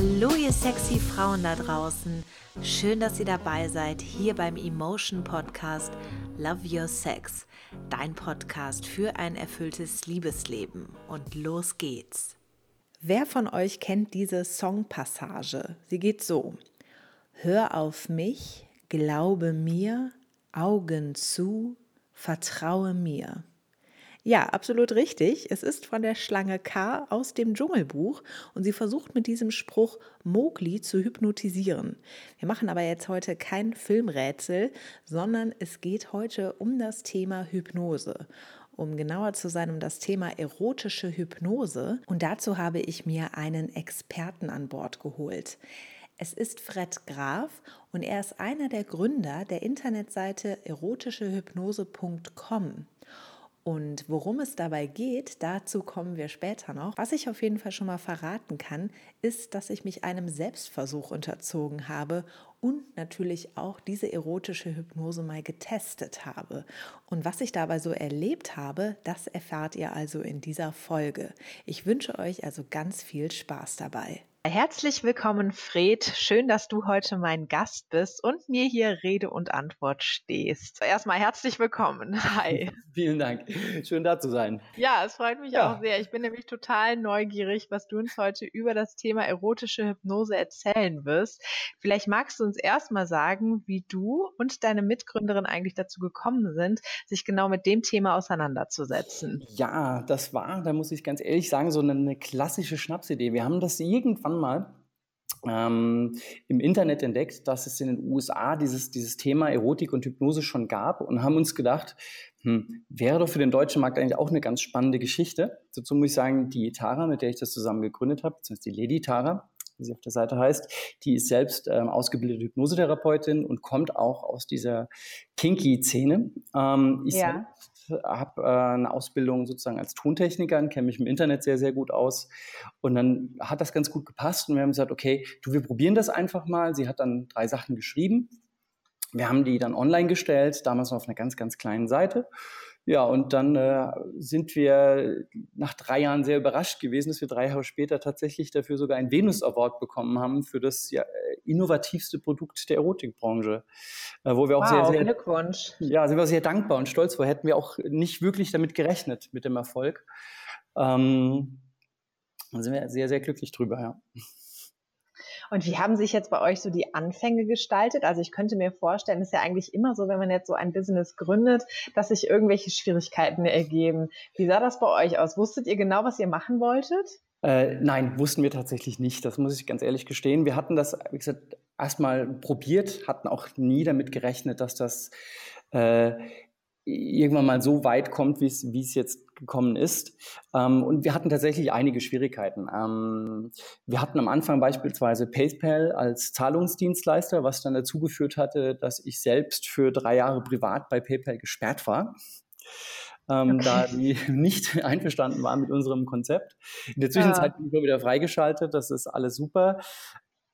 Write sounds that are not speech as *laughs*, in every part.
Hallo ihr sexy Frauen da draußen. Schön, dass ihr dabei seid hier beim Emotion Podcast Love Your Sex, dein Podcast für ein erfülltes Liebesleben. Und los geht's. Wer von euch kennt diese Songpassage? Sie geht so. Hör auf mich, glaube mir, Augen zu, vertraue mir. Ja, absolut richtig. Es ist von der Schlange K aus dem Dschungelbuch und sie versucht mit diesem Spruch Mowgli zu hypnotisieren. Wir machen aber jetzt heute kein Filmrätsel, sondern es geht heute um das Thema Hypnose um genauer zu sein, um das Thema erotische Hypnose. Und dazu habe ich mir einen Experten an Bord geholt. Es ist Fred Graf und er ist einer der Gründer der Internetseite erotischehypnose.com. Und worum es dabei geht, dazu kommen wir später noch. Was ich auf jeden Fall schon mal verraten kann, ist, dass ich mich einem Selbstversuch unterzogen habe und natürlich auch diese erotische Hypnose mal getestet habe. Und was ich dabei so erlebt habe, das erfahrt ihr also in dieser Folge. Ich wünsche euch also ganz viel Spaß dabei. Herzlich willkommen, Fred. Schön, dass du heute mein Gast bist und mir hier Rede und Antwort stehst. Erstmal herzlich willkommen. Hi. *laughs* Vielen Dank. Schön da zu sein. Ja, es freut mich ja. auch sehr. Ich bin nämlich total neugierig, was du uns heute über das Thema erotische Hypnose erzählen wirst. Vielleicht magst du uns erstmal sagen, wie du und deine Mitgründerin eigentlich dazu gekommen sind, sich genau mit dem Thema auseinanderzusetzen. Ja, das war, da muss ich ganz ehrlich sagen, so eine klassische Schnapsidee. Wir haben das irgendwann mal ähm, im Internet entdeckt, dass es in den USA dieses, dieses Thema Erotik und Hypnose schon gab und haben uns gedacht, hm, wäre doch für den deutschen Markt eigentlich auch eine ganz spannende Geschichte. Dazu muss ich sagen, die Tara, mit der ich das zusammen gegründet habe, beziehungsweise die Lady Tara, wie sie auf der Seite heißt, die ist selbst ähm, ausgebildete Hypnosetherapeutin und kommt auch aus dieser Kinky-Szene. Ähm, ich ja. Habe äh, eine Ausbildung sozusagen als Tontechniker, kenne mich im Internet sehr, sehr gut aus. Und dann hat das ganz gut gepasst und wir haben gesagt, okay, du, wir probieren das einfach mal. Sie hat dann drei Sachen geschrieben. Wir haben die dann online gestellt, damals noch auf einer ganz, ganz kleinen Seite. Ja, und dann äh, sind wir nach drei Jahren sehr überrascht gewesen, dass wir drei Jahre später tatsächlich dafür sogar einen Venus Award bekommen haben für das ja, innovativste Produkt der Erotikbranche, äh, wo wir auch wow, sehr, sehr Glückwunsch. Ja, sind wir sehr dankbar und stolz vor. Hätten wir auch nicht wirklich damit gerechnet mit dem Erfolg. Ähm, da sind wir sehr, sehr glücklich drüber, ja. Und wie haben sich jetzt bei euch so die Anfänge gestaltet? Also ich könnte mir vorstellen, ist ja eigentlich immer so, wenn man jetzt so ein Business gründet, dass sich irgendwelche Schwierigkeiten ergeben. Wie sah das bei euch aus? Wusstet ihr genau, was ihr machen wolltet? Äh, nein, wussten wir tatsächlich nicht. Das muss ich ganz ehrlich gestehen. Wir hatten das, wie gesagt, erstmal probiert, hatten auch nie damit gerechnet, dass das äh, irgendwann mal so weit kommt, wie es jetzt gekommen ist. Ähm, und wir hatten tatsächlich einige Schwierigkeiten. Ähm, wir hatten am Anfang beispielsweise PayPal als Zahlungsdienstleister, was dann dazu geführt hatte, dass ich selbst für drei Jahre privat bei PayPal gesperrt war. Ähm, okay. da die *laughs* nicht einverstanden waren mit unserem Konzept. In der Zwischenzeit ja. bin ich wieder freigeschaltet, das ist alles super.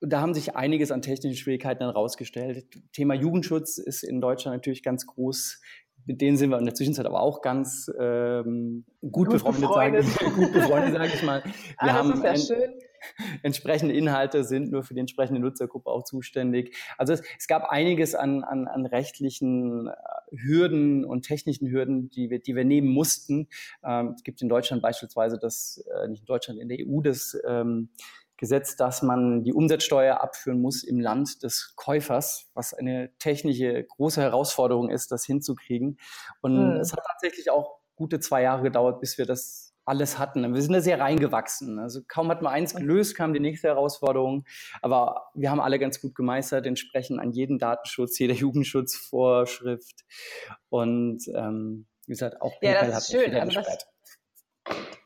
Da haben sich einiges an technischen Schwierigkeiten dann rausgestellt. Thema Jugendschutz ist in Deutschland natürlich ganz groß mit denen sind wir in der Zwischenzeit aber auch ganz ähm, gut, gut befreundet, befreundet. Sage, gut befreundet, sage ich mal. *laughs* Wir ah, haben ja schön. entsprechende Inhalte sind nur für die entsprechende Nutzergruppe auch zuständig. Also es, es gab einiges an, an, an rechtlichen äh, Hürden und technischen Hürden, die wir, die wir nehmen mussten. Ähm, es gibt in Deutschland beispielsweise das, äh, nicht in Deutschland, in der EU das ähm, Gesetz, dass man die Umsatzsteuer abführen muss im Land des Käufers, was eine technische große Herausforderung ist, das hinzukriegen. Und mhm. es hat tatsächlich auch gute zwei Jahre gedauert, bis wir das alles hatten. Wir sind da sehr reingewachsen. Also kaum hat man eins gelöst, kam die nächste Herausforderung. Aber wir haben alle ganz gut gemeistert, entsprechend an jeden Datenschutz, jeder Jugendschutzvorschrift. Und ähm, wie gesagt, auch ja, das ist schön. Also das,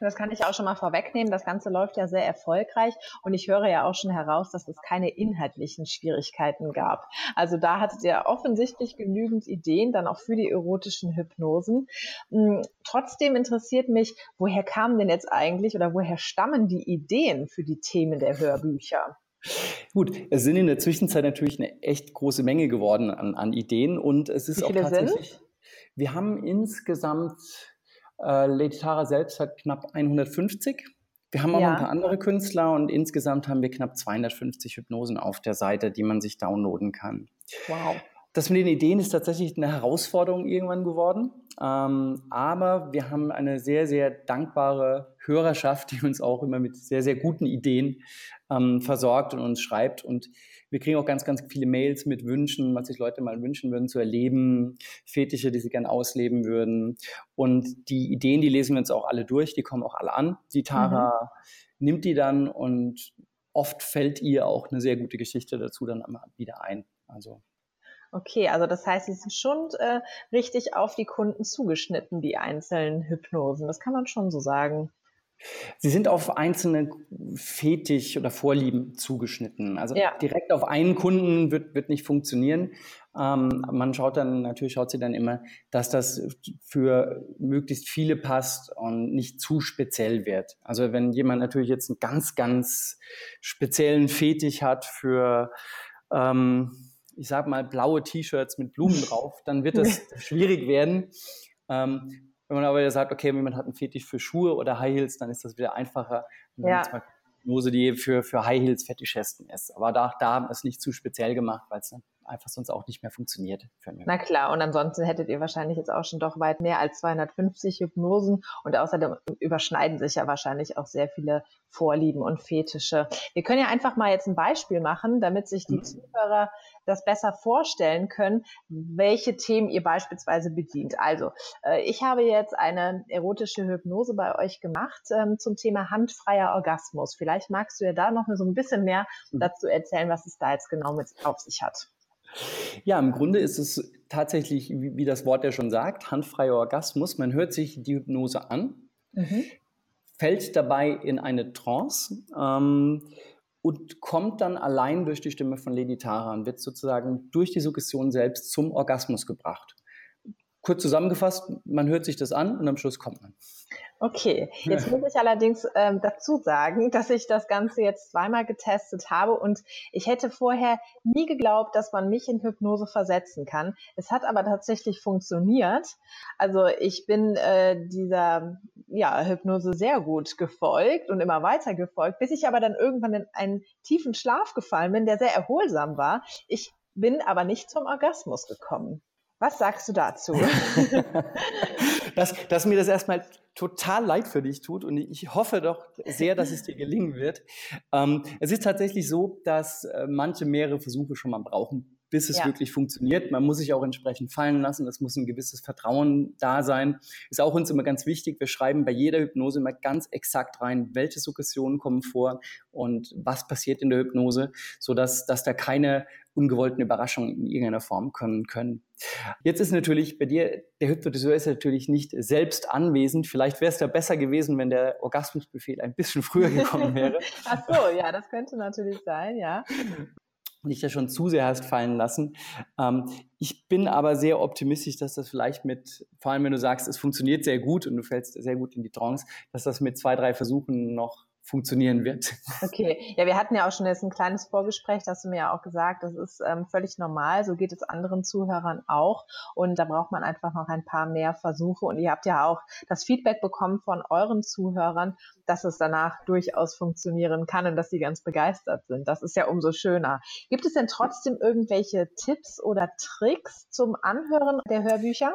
das kann ich auch schon mal vorwegnehmen. Das Ganze läuft ja sehr erfolgreich und ich höre ja auch schon heraus, dass es keine inhaltlichen Schwierigkeiten gab. Also da hattet ihr offensichtlich genügend Ideen dann auch für die erotischen Hypnosen. Hm, trotzdem interessiert mich, woher kamen denn jetzt eigentlich oder woher stammen die Ideen für die Themen der Hörbücher? Gut, es sind in der Zwischenzeit natürlich eine echt große Menge geworden an, an Ideen und es ist auch tatsächlich. Sind? Wir haben insgesamt äh, Lady Tara selbst hat knapp 150 Wir haben auch ja. ein paar andere Künstler und insgesamt haben wir knapp 250 Hypnosen auf der Seite, die man sich downloaden kann. Wow. Das mit den Ideen ist tatsächlich eine Herausforderung irgendwann geworden. Ähm, aber wir haben eine sehr, sehr dankbare Hörerschaft, die uns auch immer mit sehr, sehr guten Ideen ähm, versorgt und uns schreibt. Und wir kriegen auch ganz, ganz viele Mails mit Wünschen, was sich Leute mal wünschen würden zu erleben, Fetische, die sie gerne ausleben würden. Und die Ideen, die lesen wir uns auch alle durch, die kommen auch alle an. Die Tara mhm. nimmt die dann und oft fällt ihr auch eine sehr gute Geschichte dazu dann wieder ein. Also Okay, also das heißt, sie sind schon äh, richtig auf die Kunden zugeschnitten, die einzelnen Hypnosen. Das kann man schon so sagen. Sie sind auf einzelne Fetisch oder Vorlieben zugeschnitten. Also ja. direkt auf einen Kunden wird, wird nicht funktionieren. Ähm, man schaut dann, natürlich schaut sie dann immer, dass das für möglichst viele passt und nicht zu speziell wird. Also wenn jemand natürlich jetzt einen ganz, ganz speziellen Fetisch hat für, ähm, ich sag mal, blaue T-Shirts mit Blumen *laughs* drauf, dann wird das *laughs* schwierig werden. Ähm, wenn man aber sagt, okay, jemand hat einen Fetisch für Schuhe oder High Heels, dann ist das wieder einfacher. Ja. Hypnose, die für, für High Heels Fetischisten ist. Aber da, da haben wir es nicht zu speziell gemacht, weil es dann einfach sonst auch nicht mehr funktioniert. Na klar, und ansonsten hättet ihr wahrscheinlich jetzt auch schon doch weit mehr als 250 Hypnosen und außerdem überschneiden sich ja wahrscheinlich auch sehr viele Vorlieben und Fetische. Wir können ja einfach mal jetzt ein Beispiel machen, damit sich die mhm. Zuhörer das besser vorstellen können, welche Themen ihr beispielsweise bedient. Also, äh, ich habe jetzt eine erotische Hypnose bei euch gemacht ähm, zum Thema handfreier Orgasmus. Vielleicht magst du ja da noch so ein bisschen mehr mhm. dazu erzählen, was es da jetzt genau mit auf sich hat. Ja, im Grunde ist es tatsächlich, wie, wie das Wort ja schon sagt, handfreier Orgasmus. Man hört sich die Hypnose an, mhm. fällt dabei in eine Trance ähm, und kommt dann allein durch die Stimme von Lady Tara und wird sozusagen durch die Suggestion selbst zum Orgasmus gebracht. Kurz zusammengefasst, man hört sich das an und am Schluss kommt man. Okay, jetzt muss ich allerdings ähm, dazu sagen, *laughs* dass ich das Ganze jetzt zweimal getestet habe und ich hätte vorher nie geglaubt, dass man mich in Hypnose versetzen kann. Es hat aber tatsächlich funktioniert. Also ich bin äh, dieser ja, Hypnose sehr gut gefolgt und immer weiter gefolgt, bis ich aber dann irgendwann in einen tiefen Schlaf gefallen bin, der sehr erholsam war. Ich bin aber nicht zum Orgasmus gekommen. Was sagst du dazu? *laughs* dass, dass mir das erstmal total leid für dich tut und ich hoffe doch sehr, dass es dir gelingen wird. Ähm, es ist tatsächlich so, dass äh, manche mehrere Versuche schon mal brauchen, bis es ja. wirklich funktioniert. Man muss sich auch entsprechend fallen lassen. Es muss ein gewisses Vertrauen da sein. Ist auch uns immer ganz wichtig. Wir schreiben bei jeder Hypnose immer ganz exakt rein, welche Suggestionen kommen vor und was passiert in der Hypnose, sodass dass da keine ungewollten Überraschungen in irgendeiner Form kommen können. Jetzt ist natürlich bei dir, der Hypnotiseur ist natürlich nicht selbst anwesend. Vielleicht wäre es da besser gewesen, wenn der Orgasmusbefehl ein bisschen früher gekommen wäre. *laughs* Ach so, ja, das könnte natürlich sein, ja nicht da schon zu sehr hast fallen lassen. Ähm, ich bin aber sehr optimistisch, dass das vielleicht mit, vor allem wenn du sagst, es funktioniert sehr gut und du fällst sehr gut in die Trance, dass das mit zwei, drei Versuchen noch funktionieren wird. *laughs* Okay, ja, wir hatten ja auch schon jetzt ein kleines Vorgespräch, da hast du mir ja auch gesagt, das ist ähm, völlig normal, so geht es anderen Zuhörern auch und da braucht man einfach noch ein paar mehr Versuche und ihr habt ja auch das Feedback bekommen von euren Zuhörern, dass es danach durchaus funktionieren kann und dass sie ganz begeistert sind. Das ist ja umso schöner. Gibt es denn trotzdem irgendwelche Tipps oder Tricks zum Anhören der Hörbücher?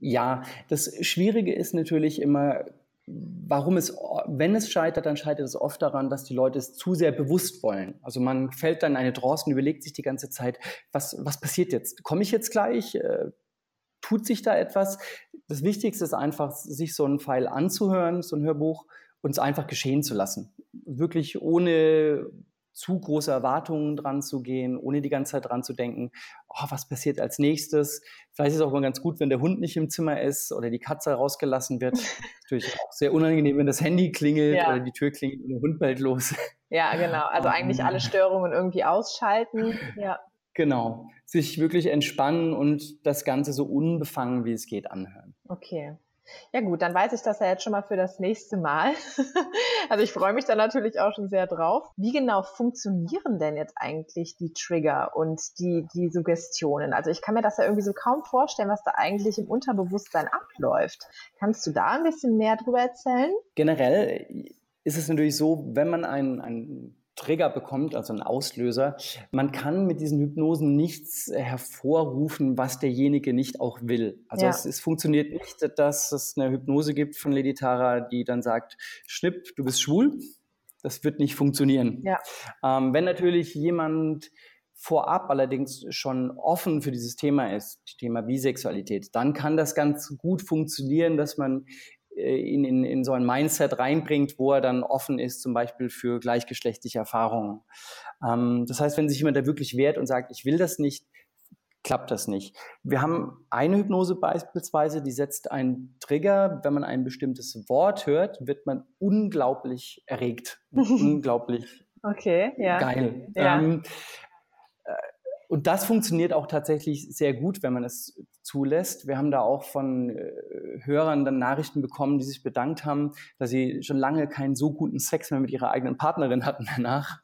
Ja, das Schwierige ist natürlich immer warum es, wenn es scheitert, dann scheitert es oft daran, dass die Leute es zu sehr bewusst wollen. Also man fällt dann in eine und überlegt sich die ganze Zeit, was, was passiert jetzt? Komme ich jetzt gleich? Äh, tut sich da etwas? Das Wichtigste ist einfach, sich so einen Pfeil anzuhören, so ein Hörbuch, und es einfach geschehen zu lassen. Wirklich ohne zu große Erwartungen dran zu gehen, ohne die ganze Zeit dran zu denken, oh, was passiert als nächstes. Vielleicht ist es auch mal ganz gut, wenn der Hund nicht im Zimmer ist oder die Katze rausgelassen wird. *laughs* Natürlich auch sehr unangenehm, wenn das Handy klingelt ja. oder die Tür klingelt und der Hund bellt los. Ja, genau. Also eigentlich alle Störungen irgendwie ausschalten. Ja. Genau. Sich wirklich entspannen und das Ganze so unbefangen wie es geht anhören. Okay. Ja gut, dann weiß ich das ja jetzt schon mal für das nächste Mal. *laughs* also ich freue mich da natürlich auch schon sehr drauf. Wie genau funktionieren denn jetzt eigentlich die Trigger und die, die Suggestionen? Also ich kann mir das ja irgendwie so kaum vorstellen, was da eigentlich im Unterbewusstsein abläuft. Kannst du da ein bisschen mehr drüber erzählen? Generell ist es natürlich so, wenn man einen, einen Trigger bekommt, also einen Auslöser, man kann mit diesen Hypnosen nichts hervorrufen, was derjenige nicht auch will. Also ja. es, es, funktioniert nicht, dass es eine Hypnose gibt von Lady Tara, die dann sagt, Schnipp, du bist schwul. Das wird nicht funktionieren. Ja. Ähm, wenn natürlich jemand vorab allerdings schon offen für dieses Thema ist, das Thema Bisexualität, dann kann das ganz gut funktionieren, dass man äh, ihn in, in so ein Mindset reinbringt, wo er dann offen ist, zum Beispiel für gleichgeschlechtliche Erfahrungen. Ähm, das heißt, wenn sich jemand da wirklich wehrt und sagt, ich will das nicht, klappt das nicht. Wir haben eine Hypnose beispielsweise, die setzt einen Trigger. Wenn man ein bestimmtes Wort hört, wird man unglaublich erregt. *laughs* unglaublich okay, ja. geil. Ja. Ähm, und das funktioniert auch tatsächlich sehr gut, wenn man es zulässt. Wir haben da auch von äh, Hörern dann Nachrichten bekommen, die sich bedankt haben, dass sie schon lange keinen so guten Sex mehr mit ihrer eigenen Partnerin hatten danach.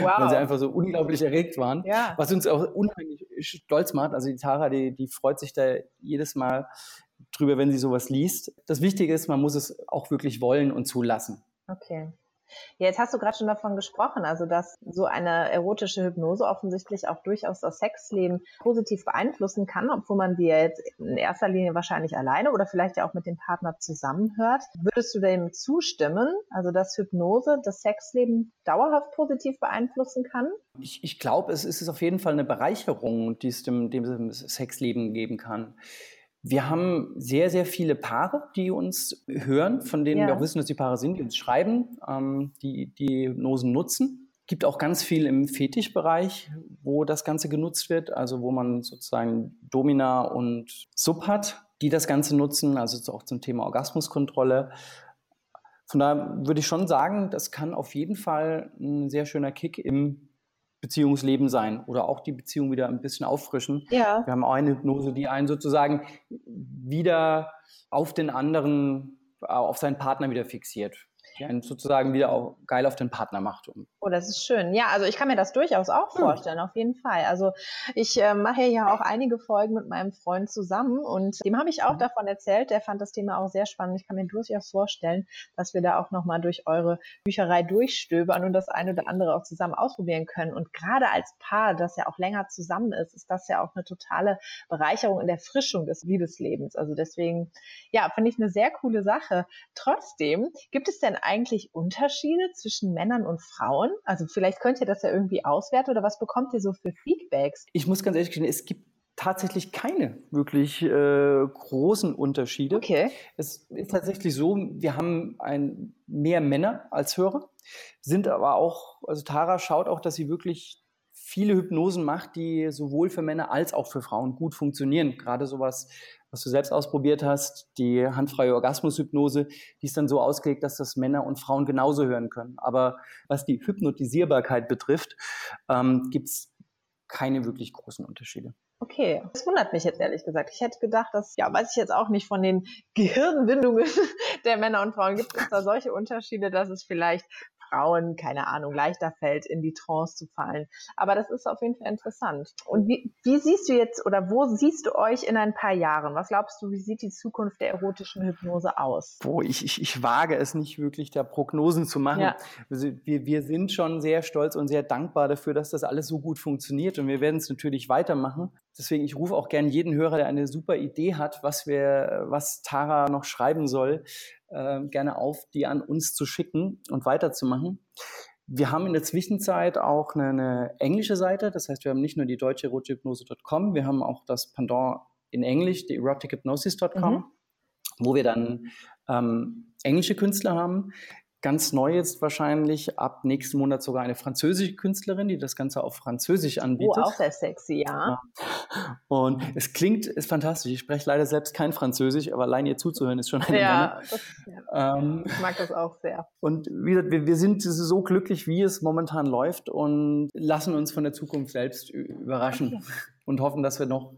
Wow. Weil sie einfach so unglaublich erregt waren. Ja. Was uns auch unheimlich stolz macht. Also die Tara, die, die freut sich da jedes Mal drüber, wenn sie sowas liest. Das Wichtige ist, man muss es auch wirklich wollen und zulassen. Okay. Ja, jetzt hast du gerade schon davon gesprochen, also dass so eine erotische Hypnose offensichtlich auch durchaus das Sexleben positiv beeinflussen kann, obwohl man die jetzt in erster Linie wahrscheinlich alleine oder vielleicht ja auch mit dem Partner zusammenhört. Würdest du dem zustimmen, also dass Hypnose das Sexleben dauerhaft positiv beeinflussen kann? Ich, ich glaube, es ist auf jeden Fall eine Bereicherung, die es dem, dem Sexleben geben kann. Wir haben sehr, sehr viele Paare, die uns hören, von denen ja. wir auch wissen, dass die Paare sind, die uns schreiben, ähm, die die Hypnosen nutzen. Es gibt auch ganz viel im Fetischbereich, wo das Ganze genutzt wird, also wo man sozusagen Domina und Sub hat, die das Ganze nutzen, also auch zum Thema Orgasmuskontrolle. Von daher würde ich schon sagen, das kann auf jeden Fall ein sehr schöner Kick im Beziehungsleben sein oder auch die Beziehung wieder ein bisschen auffrischen. Ja. Wir haben auch eine Hypnose, die einen sozusagen wieder auf den anderen, auf seinen Partner wieder fixiert die einen sozusagen wieder auch geil auf den Partner macht. Oh, das ist schön. Ja, also ich kann mir das durchaus auch hm. vorstellen, auf jeden Fall. Also ich äh, mache ja auch einige Folgen mit meinem Freund zusammen und dem habe ich auch mhm. davon erzählt. Der fand das Thema auch sehr spannend. Ich kann mir durchaus vorstellen, dass wir da auch nochmal durch eure Bücherei durchstöbern und das eine oder andere auch zusammen ausprobieren können. Und gerade als Paar, das ja auch länger zusammen ist, ist das ja auch eine totale Bereicherung in der Frischung des Liebeslebens. Also deswegen, ja, finde ich eine sehr coole Sache. Trotzdem, gibt es denn eigentlich Unterschiede zwischen Männern und Frauen? Also vielleicht könnt ihr das ja irgendwie auswerten oder was bekommt ihr so für Feedbacks? Ich muss ganz ehrlich gestehen, es gibt tatsächlich keine wirklich äh, großen Unterschiede. Okay. Es ist tatsächlich so, wir haben ein, mehr Männer als Hörer, sind aber auch, also Tara schaut auch, dass sie wirklich viele Hypnosen macht, die sowohl für Männer als auch für Frauen gut funktionieren. Gerade sowas was du selbst ausprobiert hast, die handfreie Orgasmushypnose, die ist dann so ausgelegt, dass das Männer und Frauen genauso hören können. Aber was die Hypnotisierbarkeit betrifft, ähm, gibt es keine wirklich großen Unterschiede. Okay, das wundert mich jetzt ehrlich gesagt. Ich hätte gedacht, dass, ja, weiß ich jetzt auch nicht von den Gehirnwindungen *laughs* der Männer und Frauen, gibt es da solche Unterschiede, dass es vielleicht Frauen, keine Ahnung, leichter fällt, in die Trance zu fallen. Aber das ist auf jeden Fall interessant. Und wie, wie siehst du jetzt oder wo siehst du euch in ein paar Jahren? Was glaubst du, wie sieht die Zukunft der erotischen Hypnose aus? Boah, ich, ich, ich wage es nicht wirklich, da Prognosen zu machen. Ja. Wir, wir sind schon sehr stolz und sehr dankbar dafür, dass das alles so gut funktioniert und wir werden es natürlich weitermachen. Deswegen, ich rufe auch gerne jeden Hörer, der eine super Idee hat, was wir, was Tara noch schreiben soll, äh, gerne auf, die an uns zu schicken und weiterzumachen. Wir haben in der Zwischenzeit auch eine, eine englische Seite, das heißt, wir haben nicht nur die deutsche erotikhypnose.com, wir haben auch das Pendant in Englisch, die erotichypnosis.com, mhm. wo wir dann ähm, englische Künstler haben. Ganz neu jetzt wahrscheinlich ab nächsten Monat sogar eine französische Künstlerin, die das Ganze auf Französisch anbietet. Oh, auch sehr sexy, ja. Und es klingt, ist fantastisch. Ich spreche leider selbst kein Französisch, aber allein ihr zuzuhören ist schon eine ja, das, ja. Ähm, ich mag das auch sehr. Und wie gesagt, wir, wir sind so glücklich, wie es momentan läuft und lassen uns von der Zukunft selbst überraschen okay. und hoffen, dass wir noch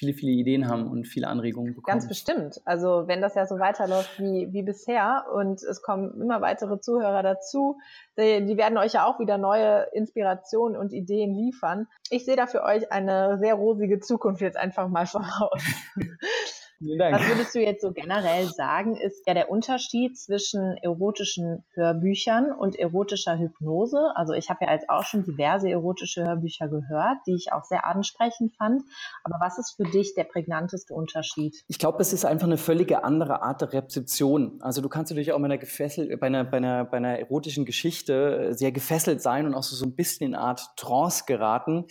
viele, viele Ideen haben und viele Anregungen bekommen. Ganz bestimmt. Also wenn das ja so weiterläuft wie, wie bisher und es kommen immer weitere Zuhörer dazu, die, die werden euch ja auch wieder neue Inspirationen und Ideen liefern. Ich sehe da für euch eine sehr rosige Zukunft jetzt einfach mal voraus. *laughs* Was würdest du jetzt so generell sagen, ist ja der Unterschied zwischen erotischen Hörbüchern und erotischer Hypnose? Also ich habe ja jetzt auch schon diverse erotische Hörbücher gehört, die ich auch sehr ansprechend fand. Aber was ist für dich der prägnanteste Unterschied? Ich glaube, es ist einfach eine völlige andere Art der Rezeption. Also du kannst natürlich auch bei einer, gefesselt, bei einer, bei einer, bei einer erotischen Geschichte sehr gefesselt sein und auch so, so ein bisschen in eine Art Trance geraten.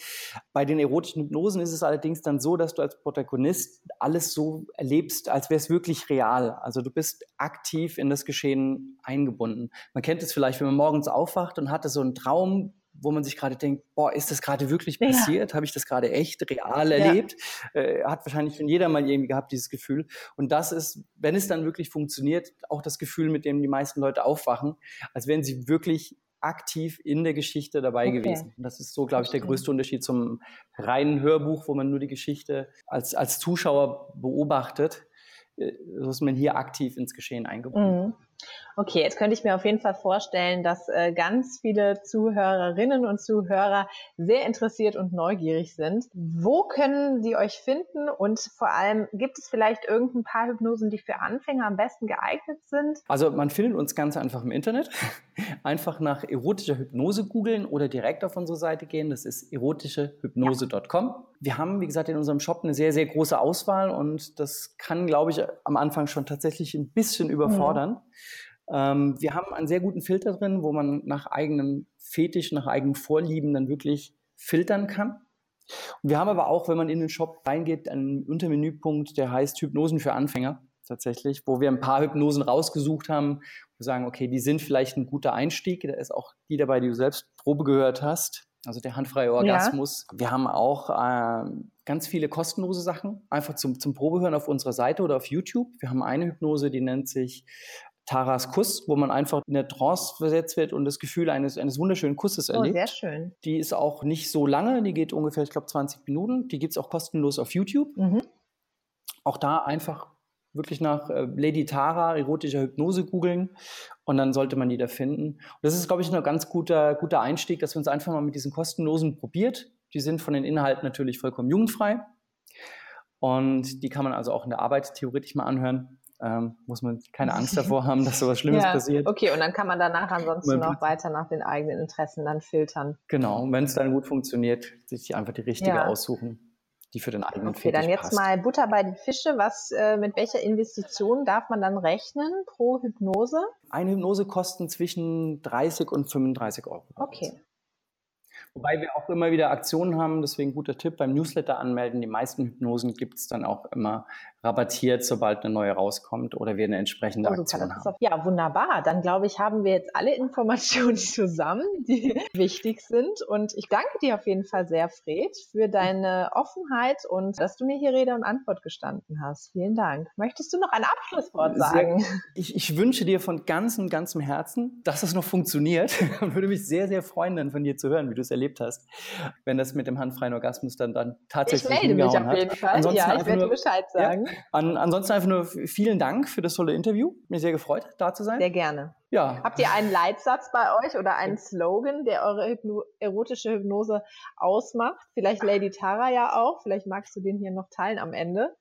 Bei den erotischen Hypnosen ist es allerdings dann so, dass du als Protagonist alles so erlebst, als wäre es wirklich real. Also du bist aktiv in das Geschehen eingebunden. Man kennt es vielleicht, wenn man morgens aufwacht und hatte so einen Traum, wo man sich gerade denkt, boah, ist das gerade wirklich passiert? Ja. Habe ich das gerade echt real erlebt? Ja. Äh, hat wahrscheinlich schon jeder mal irgendwie gehabt, dieses Gefühl. Und das ist, wenn es dann wirklich funktioniert, auch das Gefühl, mit dem die meisten Leute aufwachen, als wären sie wirklich aktiv in der Geschichte dabei okay. gewesen. Und das ist so, glaube ich, der größte Unterschied zum reinen Hörbuch, wo man nur die Geschichte als, als Zuschauer beobachtet. Äh, so ist man hier aktiv ins Geschehen eingebunden. Mhm. Okay, jetzt könnte ich mir auf jeden Fall vorstellen, dass äh, ganz viele Zuhörerinnen und Zuhörer sehr interessiert und neugierig sind. Wo können sie euch finden und vor allem gibt es vielleicht irgendein paar Hypnosen, die für Anfänger am besten geeignet sind? Also man findet uns ganz einfach im Internet. *laughs* Einfach nach erotischer Hypnose googeln oder direkt auf unsere Seite gehen. Das ist erotischehypnose.com. Ja. Wir haben, wie gesagt, in unserem Shop eine sehr, sehr große Auswahl und das kann, glaube ich, am Anfang schon tatsächlich ein bisschen überfordern. Ja. Ähm, wir haben einen sehr guten Filter drin, wo man nach eigenem Fetisch, nach eigenen Vorlieben dann wirklich filtern kann. Und wir haben aber auch, wenn man in den Shop reingeht, einen Untermenüpunkt, der heißt Hypnosen für Anfänger tatsächlich, wo wir ein paar Hypnosen rausgesucht haben, wo wir sagen, okay, die sind vielleicht ein guter Einstieg. Da ist auch die dabei, die du selbst Probe gehört hast. Also der handfreie Orgasmus. Ja. Wir haben auch äh, ganz viele kostenlose Sachen, einfach zum, zum Probehören auf unserer Seite oder auf YouTube. Wir haben eine Hypnose, die nennt sich Taras Kuss, wo man einfach in der Trance versetzt wird und das Gefühl eines, eines wunderschönen Kusses erlebt. Oh, sehr schön. Die ist auch nicht so lange, die geht ungefähr, ich glaube, 20 Minuten. Die gibt es auch kostenlos auf YouTube. Mhm. Auch da einfach wirklich nach äh, Lady Tara, erotischer Hypnose googeln und dann sollte man die da finden. Und das ist, glaube ich, ein ganz guter, guter Einstieg, dass wir uns einfach mal mit diesen kostenlosen probiert. Die sind von den Inhalten natürlich vollkommen jugendfrei und die kann man also auch in der Arbeit theoretisch mal anhören ähm, muss man keine Angst *laughs* davor haben, dass sowas Schlimmes ja, passiert. Okay, und dann kann man danach ansonsten noch weiter nach den eigenen Interessen dann filtern. Genau, und wenn es dann gut funktioniert, sich einfach die richtige ja. aussuchen, die für den eigenen Okay, dann jetzt passt. mal Butter bei die Fische. Was, äh, mit welcher Investition darf man dann rechnen pro Hypnose? Eine Hypnose kostet zwischen 30 und 35 Euro. Okay. Wobei wir auch immer wieder Aktionen haben, deswegen guter Tipp, beim Newsletter anmelden. Die meisten Hypnosen gibt es dann auch immer rabattiert, sobald eine neue rauskommt oder wir eine entsprechende oh, Aktion haben. Ja, wunderbar. Dann glaube ich, haben wir jetzt alle Informationen *laughs* zusammen, die *laughs* wichtig sind. Und ich danke dir auf jeden Fall sehr, Fred, für deine Offenheit und dass du mir hier Rede und Antwort gestanden hast. Vielen Dank. Möchtest du noch ein Abschlusswort sagen? Sehr, ich, ich, wünsche dir von ganzem, ganzem Herzen, dass das noch funktioniert *laughs* würde mich sehr, sehr freuen, dann von dir zu hören, wie du es erlebt hast, wenn das mit dem handfreien Orgasmus dann, dann tatsächlich Ich melde mich auf jeden Fall. Ansonsten ja, ich werde nur, Bescheid sagen. Ja, an, ansonsten einfach nur vielen Dank für das tolle Interview. Mir sehr gefreut, da zu sein. Sehr gerne. Ja. Habt ihr einen Leitsatz bei euch oder einen Slogan, der eure Hypno erotische Hypnose ausmacht? Vielleicht Lady Tara ja auch. Vielleicht magst du den hier noch teilen am Ende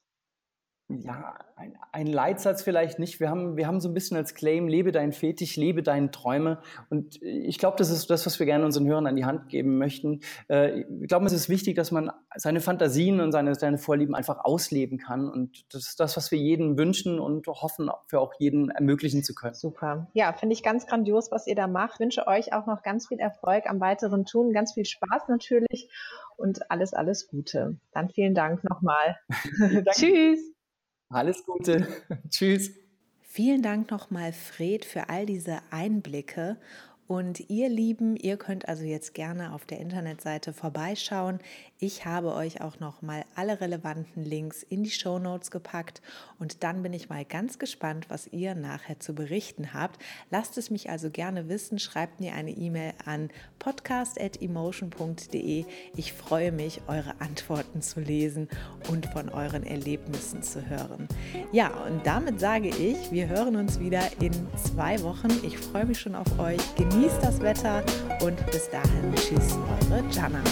ja, ein, ein, Leitsatz vielleicht nicht. Wir haben, wir haben so ein bisschen als Claim, lebe deinen Fetisch, lebe deine Träume. Und ich glaube, das ist das, was wir gerne unseren Hörern an die Hand geben möchten. Äh, ich glaube, es ist wichtig, dass man seine Fantasien und seine, seine Vorlieben einfach ausleben kann. Und das ist das, was wir jedem wünschen und hoffen, für auch jeden ermöglichen zu können. Super. Ja, finde ich ganz grandios, was ihr da macht. Ich wünsche euch auch noch ganz viel Erfolg am weiteren Tun, ganz viel Spaß natürlich und alles, alles Gute. Dann vielen Dank nochmal. *laughs* *laughs* Tschüss. Alles Gute. *laughs* Tschüss. Vielen Dank nochmal, Fred, für all diese Einblicke und ihr Lieben, ihr könnt also jetzt gerne auf der Internetseite vorbeischauen. Ich habe euch auch noch mal alle relevanten Links in die Show Notes gepackt und dann bin ich mal ganz gespannt, was ihr nachher zu berichten habt. Lasst es mich also gerne wissen. Schreibt mir eine E-Mail an podcast@emotion.de. Ich freue mich, eure Antworten zu lesen und von euren Erlebnissen zu hören. Ja, und damit sage ich, wir hören uns wieder in zwei Wochen. Ich freue mich schon auf euch. Genießt das Wetter und bis dahin, tschüss, eure Jana.